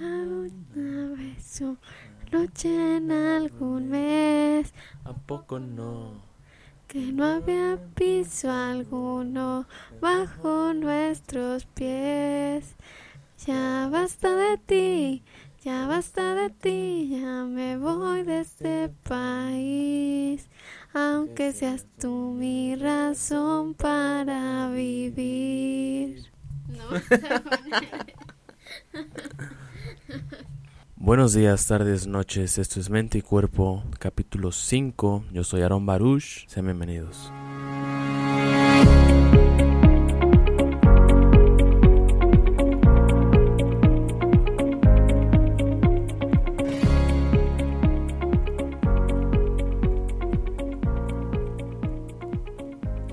Una vez noche en algún mes ¿A poco no? que no había piso alguno bajo nuestros pies. Ya basta de ti, ya basta de ti, ya me voy de este país. Aunque seas tú mi razón para vivir. Buenos días, tardes, noches. Esto es Mente y Cuerpo, capítulo 5. Yo soy Aaron Baruch. Sean bienvenidos.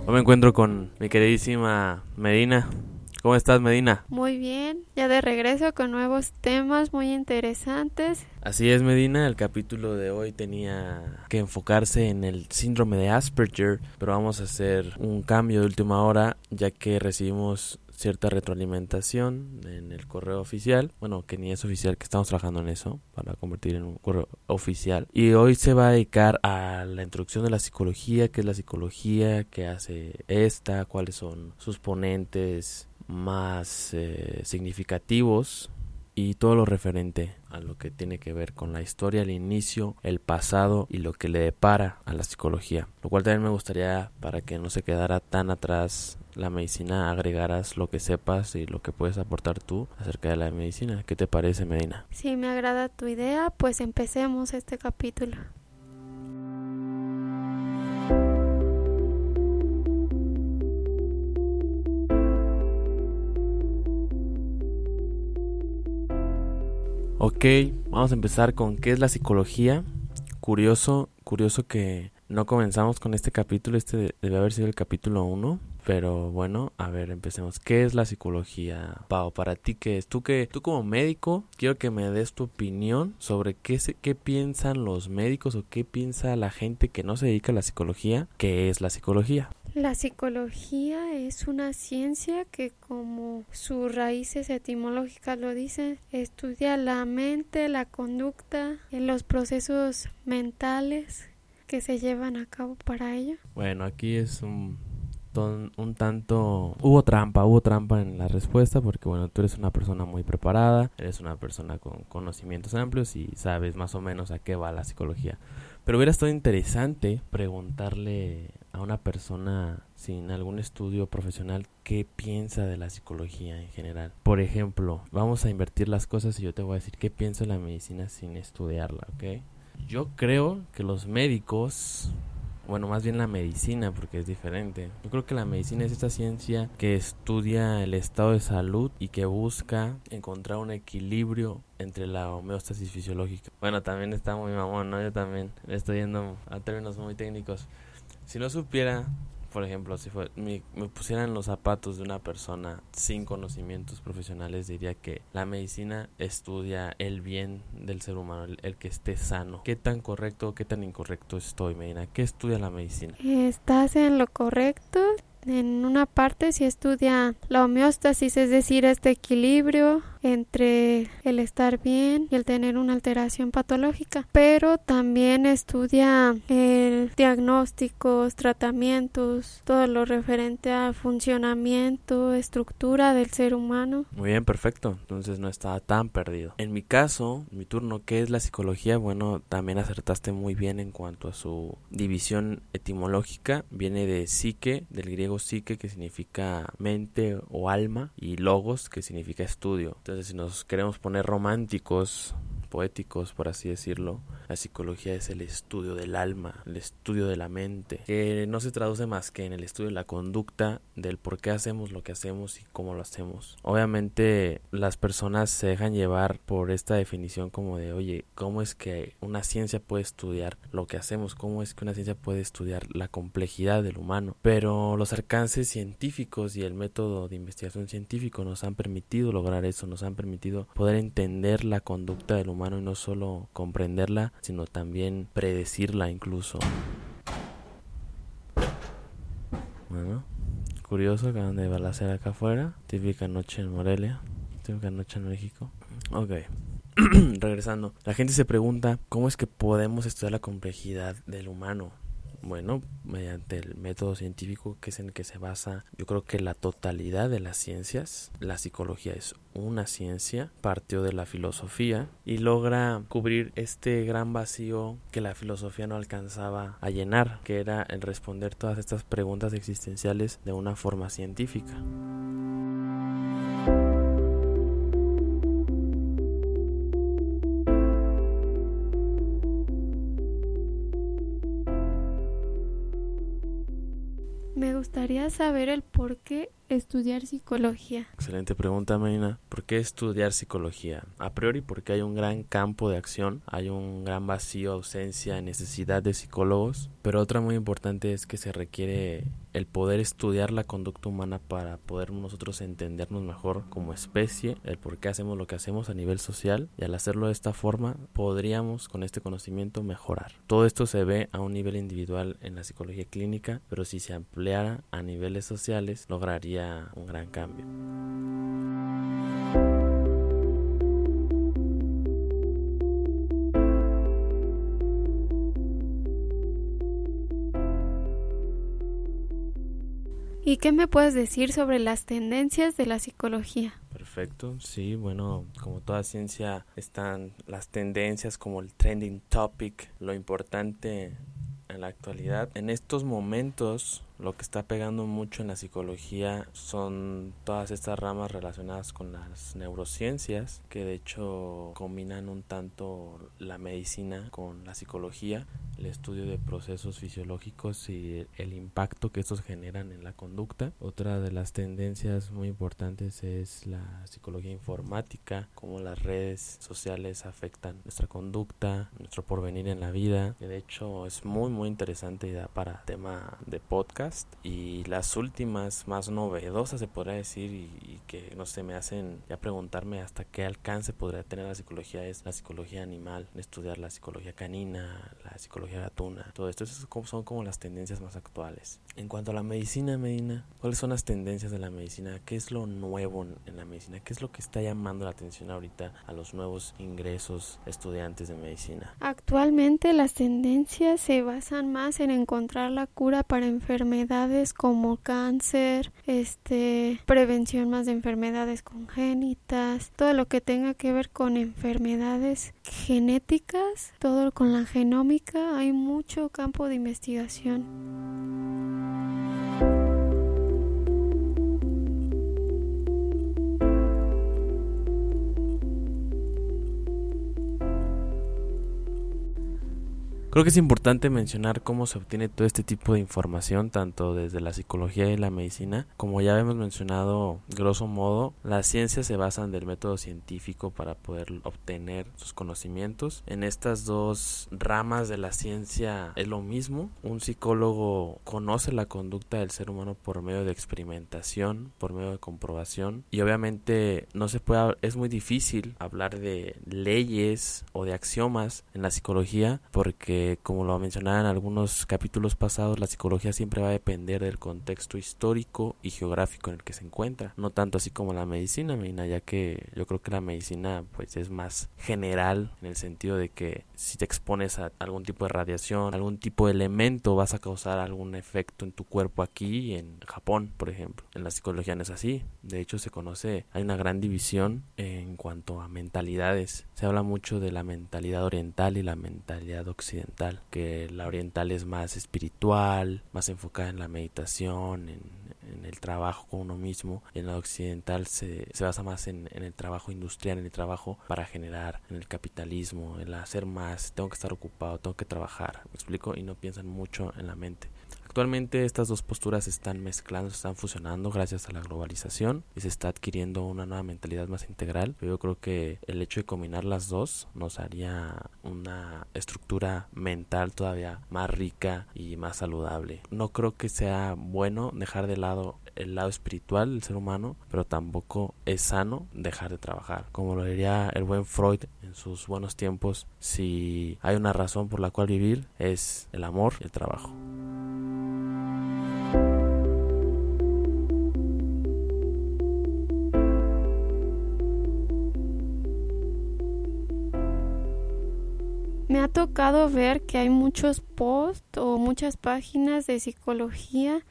Hoy me encuentro con mi queridísima Medina. ¿Cómo estás, Medina? Muy bien, ya de regreso con nuevos temas muy interesantes. Así es, Medina. El capítulo de hoy tenía que enfocarse en el síndrome de Asperger, pero vamos a hacer un cambio de última hora ya que recibimos cierta retroalimentación en el correo oficial. Bueno, que ni es oficial, que estamos trabajando en eso para convertir en un correo oficial. Y hoy se va a dedicar a la introducción de la psicología, qué es la psicología, qué hace esta, cuáles son sus ponentes más eh, significativos y todo lo referente a lo que tiene que ver con la historia, el inicio, el pasado y lo que le depara a la psicología. Lo cual también me gustaría, para que no se quedara tan atrás la medicina, agregaras lo que sepas y lo que puedes aportar tú acerca de la medicina. ¿Qué te parece, Medina? Si me agrada tu idea, pues empecemos este capítulo. Ok, vamos a empezar con qué es la psicología. Curioso, curioso que no comenzamos con este capítulo, este debe haber sido el capítulo 1, pero bueno, a ver, empecemos. ¿Qué es la psicología, Pau? Para ti, ¿qué es? Tú que tú como médico, quiero que me des tu opinión sobre qué se, qué piensan los médicos o qué piensa la gente que no se dedica a la psicología, ¿qué es la psicología? La psicología es una ciencia que, como sus raíces etimológicas lo dicen, estudia la mente, la conducta, los procesos mentales que se llevan a cabo para ello. Bueno, aquí es un, un tanto... Hubo trampa, hubo trampa en la respuesta porque bueno, tú eres una persona muy preparada, eres una persona con conocimientos amplios y sabes más o menos a qué va la psicología. Pero hubiera estado interesante preguntarle a una persona sin algún estudio profesional qué piensa de la psicología en general. Por ejemplo, vamos a invertir las cosas y yo te voy a decir qué pienso de la medicina sin estudiarla, ¿ok? Yo creo que los médicos, bueno, más bien la medicina, porque es diferente. Yo creo que la medicina es esta ciencia que estudia el estado de salud y que busca encontrar un equilibrio entre la homeostasis fisiológica. Bueno, también está muy mamón, ¿no? Yo también estoy yendo a términos muy técnicos. Si no supiera, por ejemplo, si fue, me, me pusieran los zapatos de una persona sin conocimientos profesionales, diría que la medicina estudia el bien del ser humano, el, el que esté sano. ¿Qué tan correcto o qué tan incorrecto estoy, Medina? ¿Qué estudia la medicina? Estás en lo correcto. En una parte si estudia la homeostasis, es decir, este equilibrio entre el estar bien y el tener una alteración patológica, pero también estudia el diagnósticos, tratamientos, todo lo referente al funcionamiento, estructura del ser humano. Muy bien, perfecto. Entonces no estaba tan perdido. En mi caso, mi turno, ¿qué es la psicología? Bueno, también acertaste muy bien en cuanto a su división etimológica. Viene de psique, del griego psique, que significa mente o alma, y logos, que significa estudio. Entonces, si nos queremos poner románticos, poéticos, por así decirlo, la psicología es el estudio del alma, el estudio de la mente, que no se traduce más que en el estudio de la conducta, del por qué hacemos lo que hacemos y cómo lo hacemos. Obviamente las personas se dejan llevar por esta definición como de, oye, ¿cómo es que una ciencia puede estudiar lo que hacemos? ¿Cómo es que una ciencia puede estudiar la complejidad del humano? Pero los alcances científicos y el método de investigación científico nos han permitido lograr eso, nos han permitido poder entender la conducta del humano y no solo comprenderla, sino también predecirla incluso. Bueno, curioso, acaban de balacear acá afuera. Típica noche en Morelia, típica noche en México. Ok, regresando, la gente se pregunta cómo es que podemos estudiar la complejidad del humano. Bueno, mediante el método científico que es en el que se basa, yo creo que la totalidad de las ciencias, la psicología es una ciencia, partió de la filosofía y logra cubrir este gran vacío que la filosofía no alcanzaba a llenar, que era el responder todas estas preguntas existenciales de una forma científica. Saber el por qué estudiar psicología. Excelente pregunta, Marina. ¿Por qué estudiar psicología? A priori porque hay un gran campo de acción, hay un gran vacío, ausencia, necesidad de psicólogos, pero otra muy importante es que se requiere el poder estudiar la conducta humana para poder nosotros entendernos mejor como especie, el por qué hacemos lo que hacemos a nivel social y al hacerlo de esta forma podríamos con este conocimiento mejorar. Todo esto se ve a un nivel individual en la psicología clínica, pero si se ampliara a niveles sociales lograría un gran cambio. ¿Y qué me puedes decir sobre las tendencias de la psicología? Perfecto, sí, bueno, como toda ciencia están las tendencias como el trending topic, lo importante en la actualidad. En estos momentos lo que está pegando mucho en la psicología son todas estas ramas relacionadas con las neurociencias, que de hecho combinan un tanto la medicina con la psicología, estudio de procesos fisiológicos y el impacto que estos generan en la conducta. Otra de las tendencias muy importantes es la psicología informática, cómo las redes sociales afectan nuestra conducta, nuestro porvenir en la vida, de hecho es muy muy interesante y para tema de podcast y las últimas más novedosas se podría decir y, que no sé me hacen ya preguntarme hasta qué alcance podría tener la psicología es la psicología animal estudiar la psicología canina la psicología gatuna todo esto son como las tendencias más actuales. En cuanto a la medicina Medina cuáles son las tendencias de la medicina qué es lo nuevo en la medicina qué es lo que está llamando la atención ahorita a los nuevos ingresos estudiantes de medicina actualmente las tendencias se basan más en encontrar la cura para enfermedades como cáncer, este, prevención más de enfermedades congénitas, todo lo que tenga que ver con enfermedades genéticas, todo con la genómica, hay mucho campo de investigación. Creo que es importante mencionar cómo se obtiene todo este tipo de información, tanto desde la psicología y la medicina. Como ya hemos mencionado, grosso modo, las ciencias se basan del método científico para poder obtener sus conocimientos. En estas dos ramas de la ciencia es lo mismo. Un psicólogo conoce la conducta del ser humano por medio de experimentación, por medio de comprobación. Y obviamente no se puede, es muy difícil hablar de leyes o de axiomas en la psicología porque como lo mencionaba en algunos capítulos pasados, la psicología siempre va a depender del contexto histórico y geográfico en el que se encuentra, no tanto así como la medicina, ya que yo creo que la medicina pues es más general en el sentido de que si te expones a algún tipo de radiación, algún tipo de elemento, vas a causar algún efecto en tu cuerpo aquí en Japón, por ejemplo. En la psicología no es así. De hecho, se conoce, hay una gran división en cuanto a mentalidades. Se habla mucho de la mentalidad oriental y la mentalidad occidental que la oriental es más espiritual, más enfocada en la meditación, en, el trabajo con uno mismo, y en la occidental se, se basa más en, en, el trabajo industrial, en el trabajo para generar, en el capitalismo, en hacer más, tengo que estar ocupado, tengo que trabajar, me explico, y no piensan mucho en la mente. Actualmente estas dos posturas se están mezclando, se están fusionando gracias a la globalización y se está adquiriendo una nueva mentalidad más integral. yo creo que el hecho de combinar las dos nos haría una estructura mental todavía más rica y más saludable. No creo que sea bueno dejar de lado el lado espiritual del ser humano, pero tampoco es sano dejar de trabajar. Como lo diría el buen Freud en sus buenos tiempos, si hay una razón por la cual vivir es el amor y el trabajo. Ha tocado ver que hay muchos posts o muchas páginas de psicología.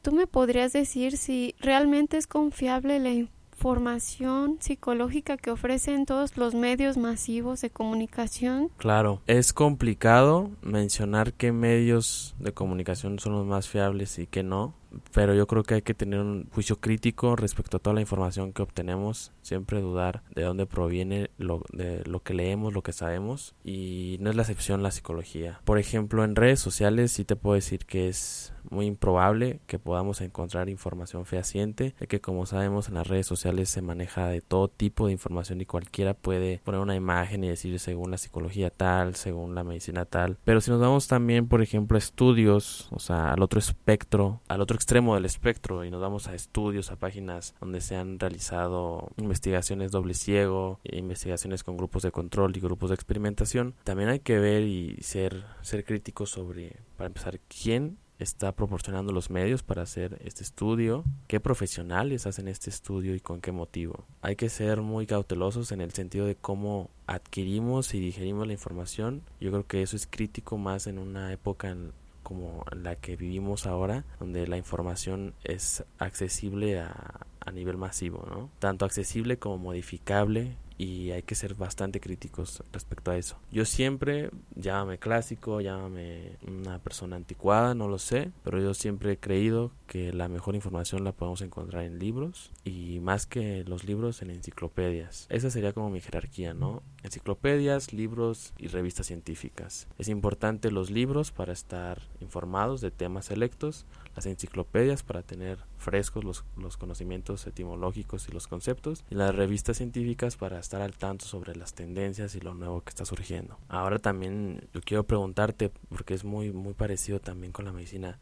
¿Tú me podrías decir si realmente es confiable la información psicológica que ofrecen todos los medios masivos de comunicación? Claro, es complicado mencionar qué medios de comunicación son los más fiables y qué no pero yo creo que hay que tener un juicio crítico respecto a toda la información que obtenemos, siempre dudar de dónde proviene lo, de lo que leemos, lo que sabemos, y no es la excepción la psicología. Por ejemplo, en redes sociales sí te puedo decir que es muy improbable que podamos encontrar información fehaciente, ya que como sabemos en las redes sociales se maneja de todo tipo de información y cualquiera puede poner una imagen y decir según la psicología tal, según la medicina tal, pero si nos vamos también, por ejemplo, a estudios, o sea, al otro espectro, al otro extremo del espectro y nos vamos a estudios, a páginas donde se han realizado investigaciones doble ciego, investigaciones con grupos de control y grupos de experimentación, también hay que ver y ser, ser críticos sobre, para empezar, quién está proporcionando los medios para hacer este estudio, qué profesionales hacen este estudio y con qué motivo. Hay que ser muy cautelosos en el sentido de cómo adquirimos y digerimos la información. Yo creo que eso es crítico más en una época como la que vivimos ahora, donde la información es accesible a, a nivel masivo, ¿no? Tanto accesible como modificable y hay que ser bastante críticos respecto a eso. Yo siempre, llámame clásico, llámame una persona anticuada, no lo sé, pero yo siempre he creído que la mejor información la podemos encontrar en libros y más que los libros en enciclopedias. Esa sería como mi jerarquía, ¿no? Enciclopedias, libros y revistas científicas. Es importante los libros para estar informados de temas selectos, las enciclopedias para tener frescos los, los conocimientos etimológicos y los conceptos y las revistas científicas para estar al tanto sobre las tendencias y lo nuevo que está surgiendo. Ahora también yo quiero preguntarte, porque es muy, muy parecido también con la medicina,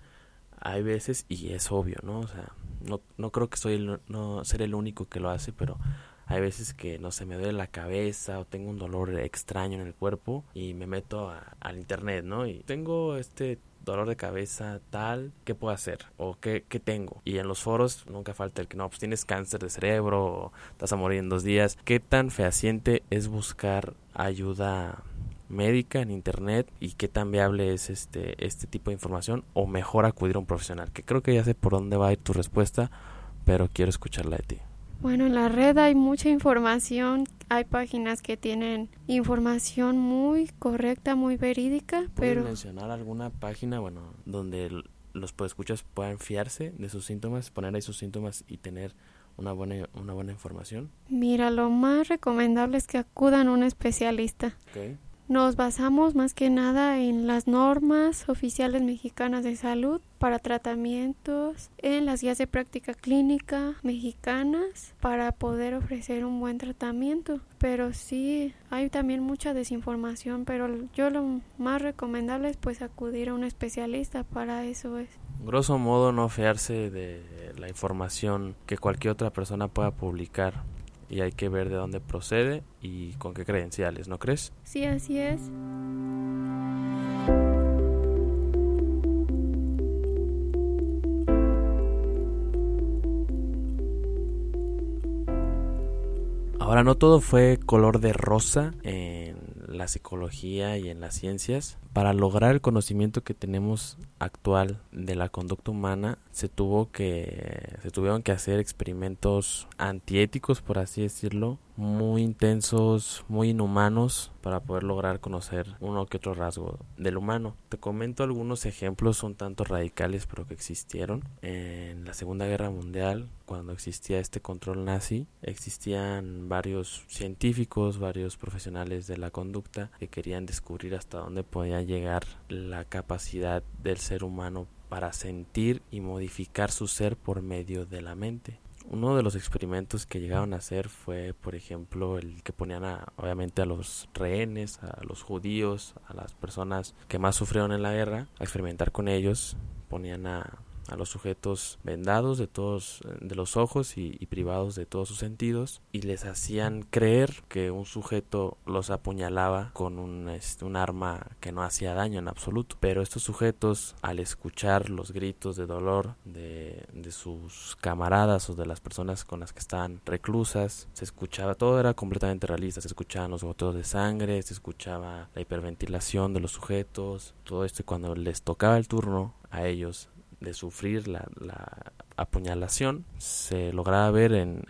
hay veces, y es obvio, ¿no? O sea, no, no creo que soy el, no ser el único que lo hace, pero hay veces que no se me duele la cabeza o tengo un dolor extraño en el cuerpo y me meto al internet, ¿no? Y tengo este dolor de cabeza tal, ¿qué puedo hacer? ¿O qué, qué, tengo? Y en los foros nunca falta el que no, pues tienes cáncer de cerebro o estás a morir en dos días. ¿Qué tan fehaciente es buscar ayuda médica en internet y qué tan viable es este, este tipo de información o mejor acudir a un profesional? Que creo que ya sé por dónde va a ir tu respuesta, pero quiero escucharla de ti. Bueno, en la red hay mucha información, hay páginas que tienen información muy correcta, muy verídica, pero... mencionar alguna página, bueno, donde los escuchas puedan fiarse de sus síntomas, poner ahí sus síntomas y tener una buena, una buena información? Mira, lo más recomendable es que acudan a un especialista. Okay. Nos basamos más que nada en las normas oficiales mexicanas de salud para tratamientos, en las guías de práctica clínica mexicanas para poder ofrecer un buen tratamiento. Pero sí, hay también mucha desinformación, pero yo lo más recomendable es pues acudir a un especialista, para eso es. Grosso modo no fiarse de la información que cualquier otra persona pueda publicar y hay que ver de dónde procede y con qué credenciales, ¿no crees? Sí, así es. Ahora no todo fue color de rosa en la psicología y en las ciencias. Para lograr el conocimiento que tenemos actual de la conducta humana, se tuvo que se tuvieron que hacer experimentos antiéticos, por así decirlo, muy intensos, muy inhumanos para poder lograr conocer uno que otro rasgo del humano. Te comento algunos ejemplos un tanto radicales, pero que existieron. En la Segunda Guerra Mundial, cuando existía este control nazi, existían varios científicos, varios profesionales de la conducta que querían descubrir hasta dónde podían llegar la capacidad del ser humano para sentir y modificar su ser por medio de la mente. Uno de los experimentos que llegaron a hacer fue, por ejemplo, el que ponían a, obviamente a los rehenes, a los judíos, a las personas que más sufrieron en la guerra, a experimentar con ellos, ponían a a los sujetos vendados de todos de los ojos y, privados de todos sus sentidos y les hacían creer que un sujeto los apuñalaba con un, este, un arma que no hacía daño en absoluto. Pero estos sujetos al escuchar los gritos de dolor de, de sus camaradas o de las personas con las que estaban reclusas se escuchaba todo era completamente realista. Se escuchaban los goteos de sangre se escuchaba la hiperventilación de los sujetos todo esto y cuando les tocaba el turno a ellos de sufrir la, la apuñalación se lograba ver en,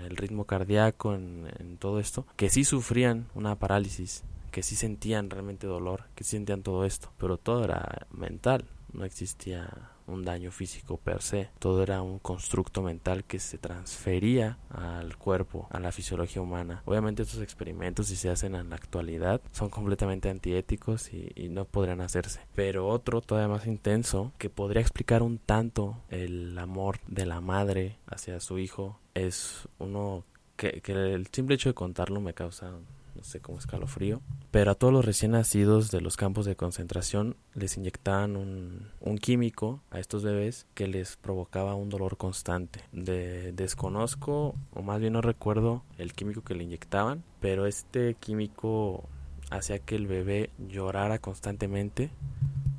el ritmo cardíaco, en, en, todo esto, que sí sufrían una parálisis, que sí sentían realmente dolor, que sí sentían todo esto, pero todo era mental, no existía un daño físico per se, todo era un constructo mental que se transfería al cuerpo, a la fisiología humana. Obviamente estos experimentos si se hacen en la actualidad son completamente antiéticos y, no podrían hacerse. Pero otro todavía más intenso que podría explicar un tanto el amor de la madre hacia su hijo es uno que, que el simple hecho de contarlo me causa no sé cómo escalofrío. Pero a todos los recién nacidos de los campos de concentración les inyectaban un, un químico a estos bebés que les provocaba un dolor constante. De, desconozco, o más bien no recuerdo el químico que le inyectaban, pero este químico hacía que el bebé llorara constantemente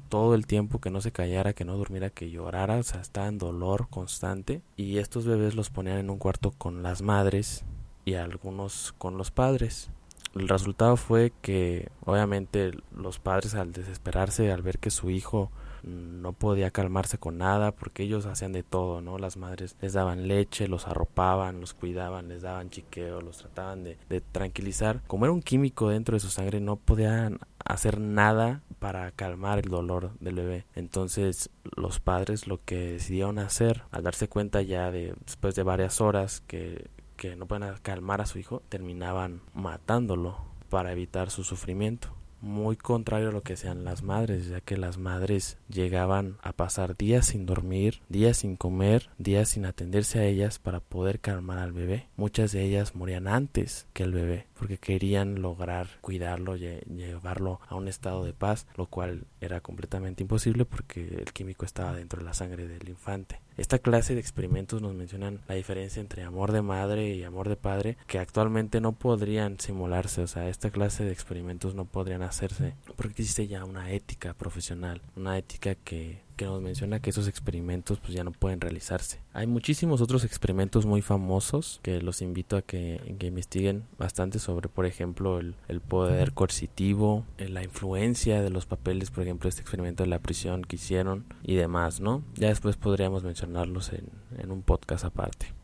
todo el tiempo, que no se callara, que no durmiera, que llorara, o sea, estaba en dolor constante. Y estos bebés los ponían en un cuarto con las madres y algunos con los padres el resultado fue que obviamente los padres al desesperarse al ver que su hijo no podía calmarse con nada porque ellos hacían de todo, ¿no? Las madres les daban leche, los arropaban, los cuidaban, les daban chiqueo, los trataban de, de tranquilizar. Como era un químico dentro de su sangre, no podían hacer nada para calmar el dolor del bebé. Entonces los padres lo que decidieron hacer al darse cuenta ya de después de varias horas que que no pueden calmar a su hijo, terminaban matándolo para evitar su sufrimiento. Muy contrario a lo que hacían las madres, ya que las madres llegaban a pasar días sin dormir, días sin comer, días sin atenderse a ellas para poder calmar al bebé. Muchas de ellas morían antes que el bebé porque querían lograr cuidarlo, llevarlo a un estado de paz, lo cual era completamente imposible porque el químico estaba dentro de la sangre del infante. Esta clase de experimentos nos mencionan la diferencia entre amor de madre y amor de padre que actualmente no podrían simularse, o sea, esta clase de experimentos no podrían hacerse porque existe ya una ética profesional, una ética que que nos menciona que esos experimentos pues ya no pueden realizarse. Hay muchísimos otros experimentos muy famosos que los invito a que, que investiguen bastante sobre, por ejemplo, el, el poder coercitivo, eh, la influencia de los papeles, por ejemplo, este experimento de la prisión que hicieron y demás, ¿no? Ya después podríamos mencionarlos en, en un podcast aparte.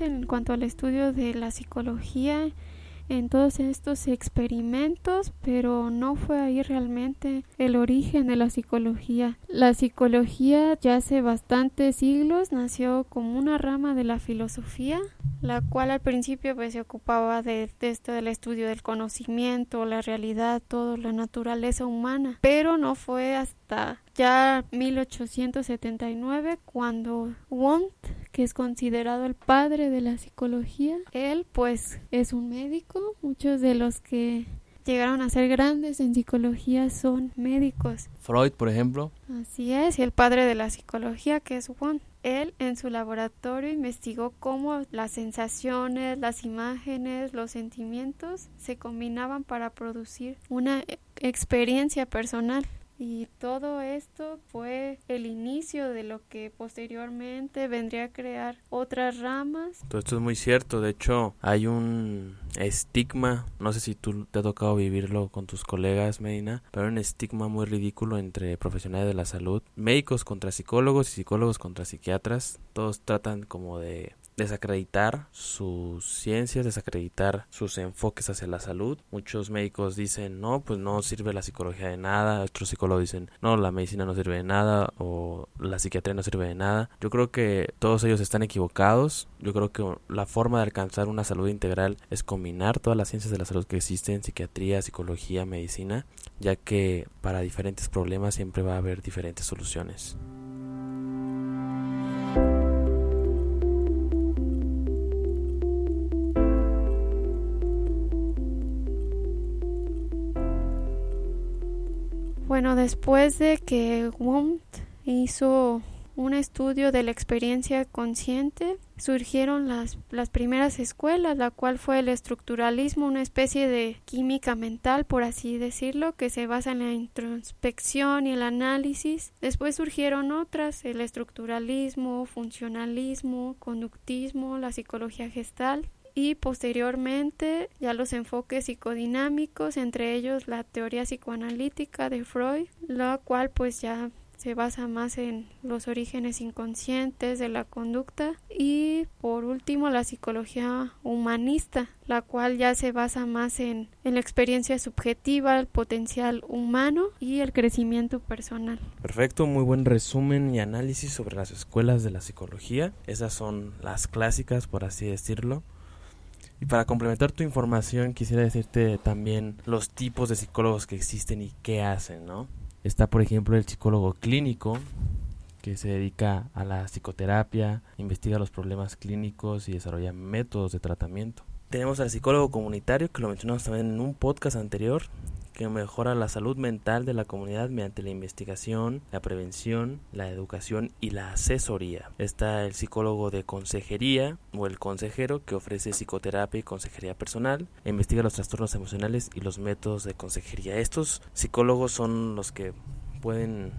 En cuanto al estudio de la psicología en todos estos experimentos, pero no fue ahí realmente el origen de la psicología. La psicología ya hace bastantes siglos nació como una rama de la filosofía, la cual al principio pues, se ocupaba de, de esto del estudio del conocimiento, la realidad, toda la naturaleza humana, pero no fue hasta ya 1879 cuando Wundt, que es considerado el padre de la psicología, él pues es un médico, muchos de los que llegaron a ser grandes en psicología son médicos. Freud, por ejemplo. Así es, y el padre de la psicología que es Wundt. Él en su laboratorio investigó cómo las sensaciones, las imágenes, los sentimientos se combinaban para producir una experiencia personal. Y todo esto fue el inicio de lo que posteriormente vendría a crear otras ramas. Todo esto es muy cierto. De hecho, hay un estigma, no sé si tú te ha tocado vivirlo con tus colegas, Medina, pero un estigma muy ridículo entre profesionales de la salud, médicos contra psicólogos y psicólogos contra psiquiatras. Todos tratan como de desacreditar sus ciencias, desacreditar sus enfoques hacia la salud. Muchos médicos dicen, no, pues no sirve la psicología de nada. Otros psicólogos dicen, no, la medicina no sirve de nada o la psiquiatría no sirve de nada. Yo creo que todos ellos están equivocados. Yo creo que la forma de alcanzar una salud integral es combinar todas las ciencias de la salud que existen, psiquiatría, psicología, medicina, ya que para diferentes problemas siempre va a haber diferentes soluciones. Bueno, después de que Wundt hizo un estudio de la experiencia consciente, surgieron las, las primeras escuelas, la cual fue el estructuralismo, una especie de química mental, por así decirlo, que se basa en la introspección y el análisis. Después surgieron otras, el estructuralismo, funcionalismo, conductismo, la psicología gestal y posteriormente ya los enfoques psicodinámicos, entre ellos la teoría psicoanalítica de Freud, la cual pues ya se basa más en los orígenes inconscientes de la conducta y por último la psicología humanista, la cual ya se basa más en, en, la experiencia subjetiva, el potencial humano y el crecimiento personal. Perfecto, muy buen resumen y análisis sobre las escuelas de la psicología. Esas son las clásicas, por así decirlo. Y para complementar tu información, quisiera decirte también los tipos de psicólogos que existen y qué hacen, ¿no? Está, por ejemplo, el psicólogo clínico, que se dedica a la psicoterapia, investiga los problemas clínicos y desarrolla métodos de tratamiento. Tenemos al psicólogo comunitario, que lo mencionamos también en un podcast anterior, que mejora la salud mental de la comunidad mediante la investigación, la prevención, la educación y la asesoría. Está el psicólogo de consejería o el consejero que ofrece psicoterapia y consejería personal, e investiga los trastornos emocionales y los métodos de consejería. Estos psicólogos son los que pueden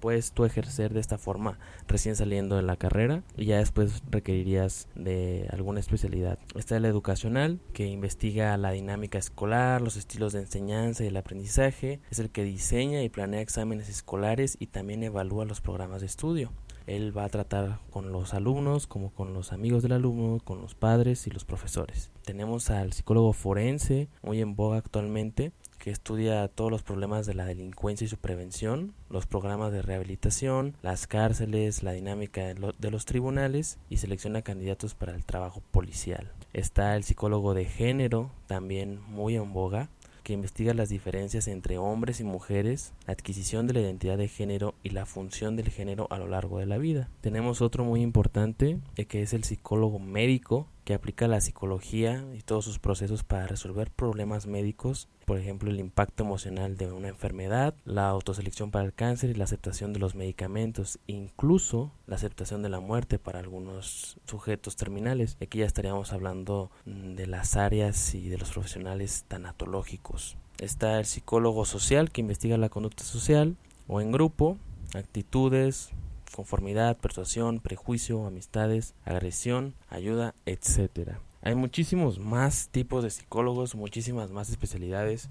puedes tú ejercer de esta forma recién saliendo de la carrera y ya después requerirías de alguna especialidad. Está el educacional que investiga la dinámica escolar, los estilos de enseñanza y el aprendizaje, es el que diseña y planea exámenes escolares y también evalúa los programas de estudio. Él va a tratar con los alumnos como con los amigos del alumno, con los padres y los profesores. Tenemos al psicólogo forense, muy en boga actualmente, que estudia todos los problemas de la delincuencia y su prevención, los programas de rehabilitación, las cárceles, la dinámica de los tribunales y selecciona candidatos para el trabajo policial. Está el psicólogo de género, también muy en boga, que investiga las diferencias entre hombres y mujeres, la adquisición de la identidad de género y la función del género a lo largo de la vida. Tenemos otro muy importante, eh, que es el psicólogo médico, que aplica la psicología y todos sus procesos para resolver problemas médicos, por ejemplo el impacto emocional de una enfermedad, la autoselección para el cáncer y la aceptación de los medicamentos, incluso la aceptación de la muerte para algunos sujetos terminales. Aquí ya estaríamos hablando mm, de las áreas y de los profesionales tanatológicos. Está el psicólogo social que investiga la conducta social o en grupo, actitudes, conformidad, persuasión, prejuicio, amistades, agresión, ayuda, etcétera. Hay muchísimos más tipos de psicólogos, muchísimas más especialidades,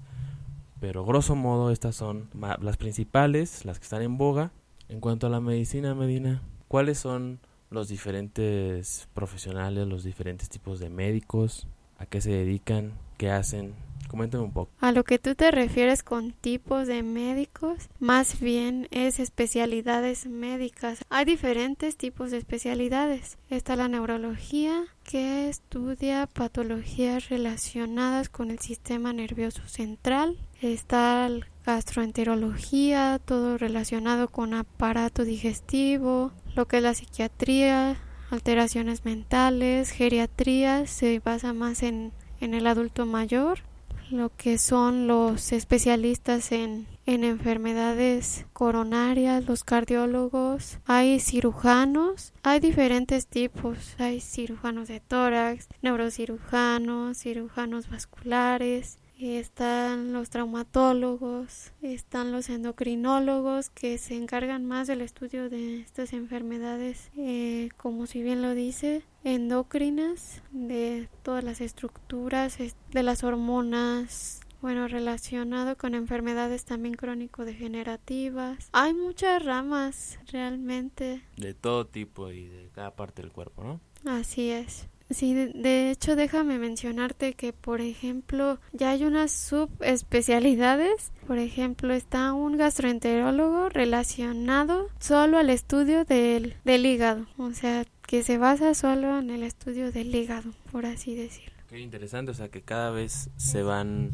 pero grosso modo estas son las principales, las que están en boga. En cuanto a la medicina, Medina, ¿cuáles son los diferentes profesionales, los diferentes tipos de médicos, a qué se dedican, qué hacen, Un poco. A lo que tú te refieres con tipos de médicos, más bien es especialidades médicas. Hay diferentes tipos de especialidades. Está la neurología, que estudia patologías relacionadas con el sistema nervioso central. Está la gastroenterología, todo relacionado con aparato digestivo, lo que es la psiquiatría, alteraciones mentales, geriatría, se basa más en el adulto mayor lo que son los especialistas en, en enfermedades coronarias, los cardiólogos, hay cirujanos, hay diferentes tipos, hay cirujanos de tórax, neurocirujanos, cirujanos vasculares, están los traumatólogos, están los endocrinólogos que se encargan más del estudio de estas enfermedades, eh, como si bien lo dice, endocrinas, de todas las estructuras, de las hormonas, bueno, relacionado con enfermedades también crónico-degenerativas. Hay muchas ramas realmente. De todo tipo y de cada parte del cuerpo, ¿no? Así es. Sí, de, hecho déjame mencionarte que, por ejemplo, ya hay unas subespecialidades. Por ejemplo, está un gastroenterólogo relacionado solo al estudio del, del hígado. O sea, que se basa solo en el estudio del hígado, por así decirlo. Qué interesante, o sea, que cada vez se van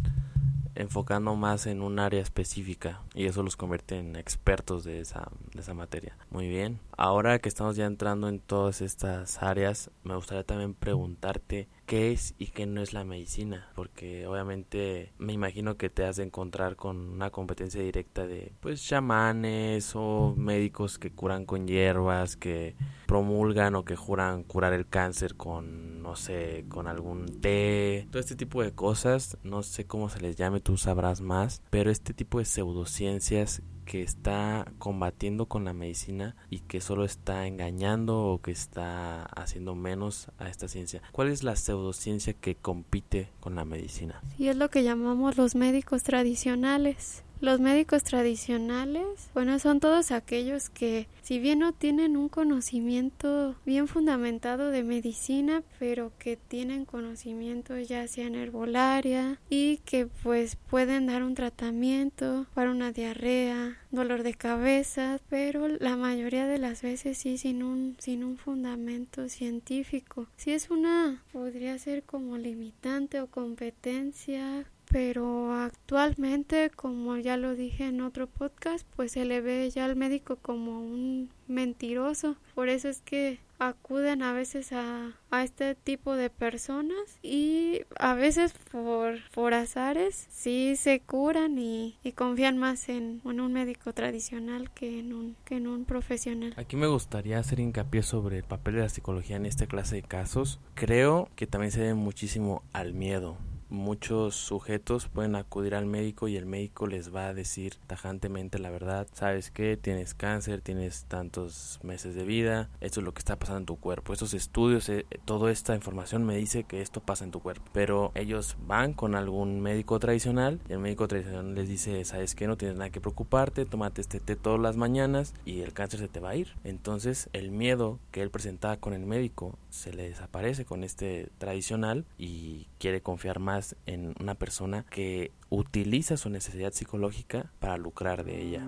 enfocando más en un área específica y eso los convierte en expertos de esa, de esa materia. Muy bien, ahora que estamos ya entrando en todas estas áreas, me gustaría también preguntarte qué es y qué no es la medicina, porque obviamente me imagino que te has de encontrar con una competencia directa de pues chamanes o médicos que curan con hierbas, que promulgan o que juran curar el cáncer con no sé, con algún té, todo este tipo de cosas, no sé cómo se les llame, tú sabrás más, pero este tipo de pseudociencias que está combatiendo con la medicina y que solo está engañando o que está haciendo menos a esta ciencia. ¿Cuál es la pseudociencia que compite con la medicina? Sí, es lo que llamamos los médicos tradicionales. Los médicos tradicionales, bueno, son todos aquellos que, si bien no tienen un conocimiento bien fundamentado de medicina, pero que tienen conocimiento ya sea en herbolaria y que pues pueden dar un tratamiento para una diarrea, dolor de cabeza, pero la mayoría de las veces sí sin un sin un fundamento científico. Si es una podría ser como limitante o competencia pero actualmente, como ya lo dije en otro podcast, pues se le ve ya al médico como un mentiroso. Por eso es que acuden a veces a, a este tipo de personas y a veces por, por azares sí se curan y, confían más en, en, un médico tradicional que en, un, que en un profesional. Aquí me gustaría hacer hincapié sobre el papel de la psicología en esta clase de casos. Creo que también se debe muchísimo al miedo muchos sujetos pueden acudir al médico y el médico les va a decir tajantemente la verdad. Sabes que tienes cáncer, tienes tantos meses de vida, esto es lo que está pasando en tu cuerpo. Estos estudios, eh, toda esta información me dice que esto pasa en tu cuerpo. Pero ellos van con algún médico tradicional y el médico tradicional les dice, sabes que no tienes nada que preocuparte, tómate este té todas las mañanas y el cáncer se te va a ir. Entonces el miedo que él presentaba con el médico se le desaparece con este tradicional y quiere confiar más en una persona que utiliza su necesidad psicológica para lucrar de ella.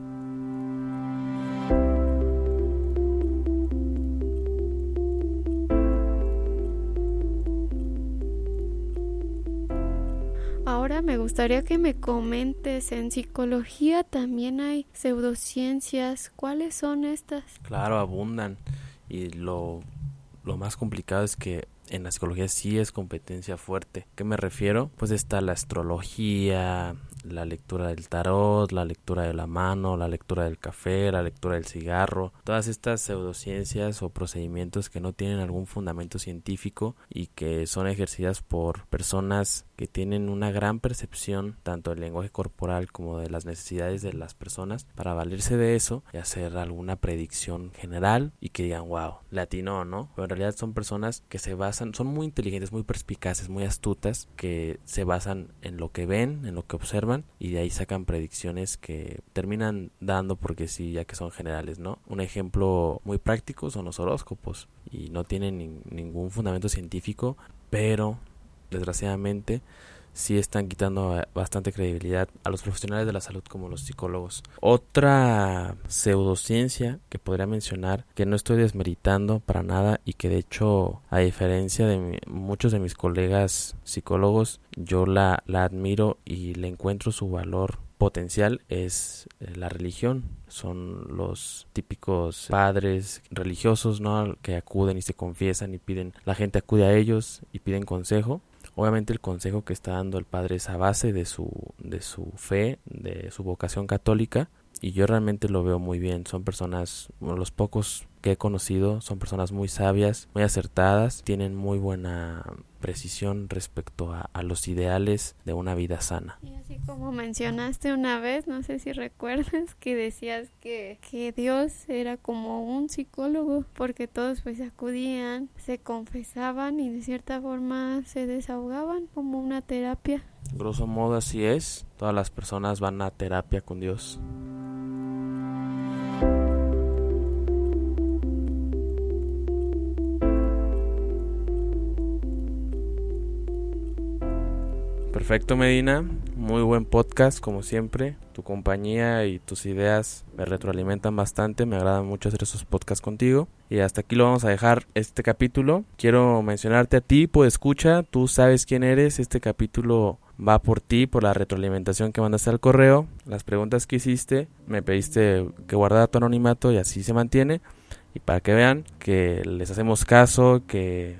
Ahora me gustaría que me comentes, en psicología también hay pseudociencias, ¿cuáles son estas? Claro, abundan y lo, lo más complicado es que en la psicología sí es competencia fuerte. ¿Qué me refiero? Pues está la astrología, la lectura del tarot, la lectura de la mano, la lectura del café, la lectura del cigarro, todas estas pseudociencias o procedimientos que no tienen algún fundamento científico y que son ejercidas por personas que tienen una gran percepción tanto del lenguaje corporal como de las necesidades de las personas para valerse de eso y hacer alguna predicción general y que digan wow, latino, ¿no? Pero en realidad son personas que se basan, son muy inteligentes, muy perspicaces, muy astutas, que se basan en lo que ven, en lo que observan y de ahí sacan predicciones que terminan dando porque sí, ya que son generales, ¿no? Un ejemplo muy práctico son los horóscopos y no tienen ningún fundamento científico, pero desgraciadamente sí están quitando bastante credibilidad a los profesionales de la salud como los psicólogos. Otra pseudociencia que podría mencionar que no estoy desmeritando para nada y que de hecho a diferencia de muchos de mis colegas psicólogos yo la, la admiro y le encuentro su valor potencial es eh, la religión. Son los típicos padres religiosos, ¿no? Que acuden y se confiesan y piden, la gente acude a ellos y piden consejo. Obviamente el consejo que está dando el padre es a base de su, de su fe, de su vocación católica, y yo realmente lo veo muy bien. Son personas, los pocos que he conocido, son personas muy sabias, muy acertadas, tienen muy buena precisión respecto a, a, los ideales de una vida sana. Y así como mencionaste una vez, no sé si recuerdas, que decías que, que Dios era como un psicólogo, porque todos pues acudían, se confesaban y de cierta forma se desahogaban como una terapia. Grosso modo así es, todas las personas van a terapia con Dios. Perfecto, Medina. Muy buen podcast, como siempre. Tu compañía y tus ideas me retroalimentan bastante. Me agrada mucho hacer esos podcasts contigo. Y hasta aquí lo vamos a dejar este capítulo. Quiero mencionarte a ti, pues escucha. Tú sabes quién eres. Este capítulo va por ti, por la retroalimentación que mandaste al correo, las preguntas que hiciste. Me pediste que guardara tu anonimato y así se mantiene. Y para que vean que les hacemos caso, que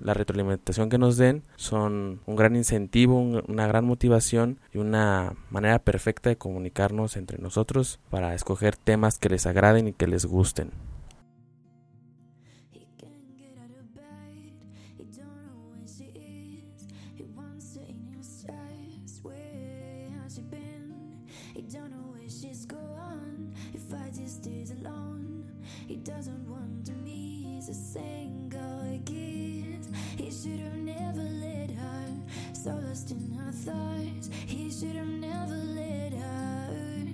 la retroalimentación que nos den son un gran incentivo, una gran motivación y una manera perfecta de comunicarnos entre nosotros para escoger temas que les agraden y que les gusten. should have never let her.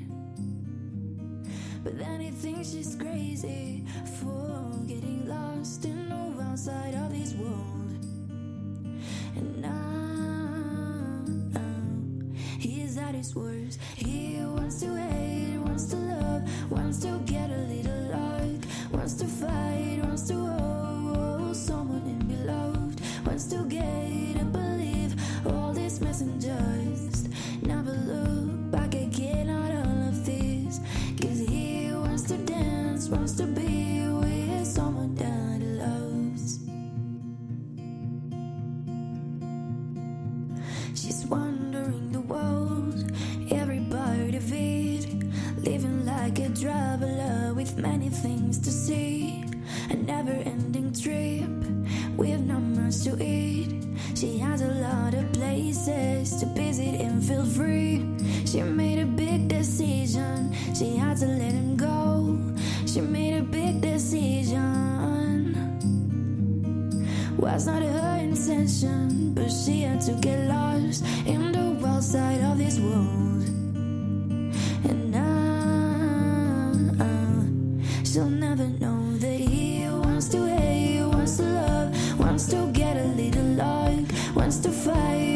But then he thinks she's crazy for getting lost in over outside of his world. And now, now he is at his worst. He wants to hate, wants to love, wants to get a little luck, wants to. wants to get a little lost, wants to fight.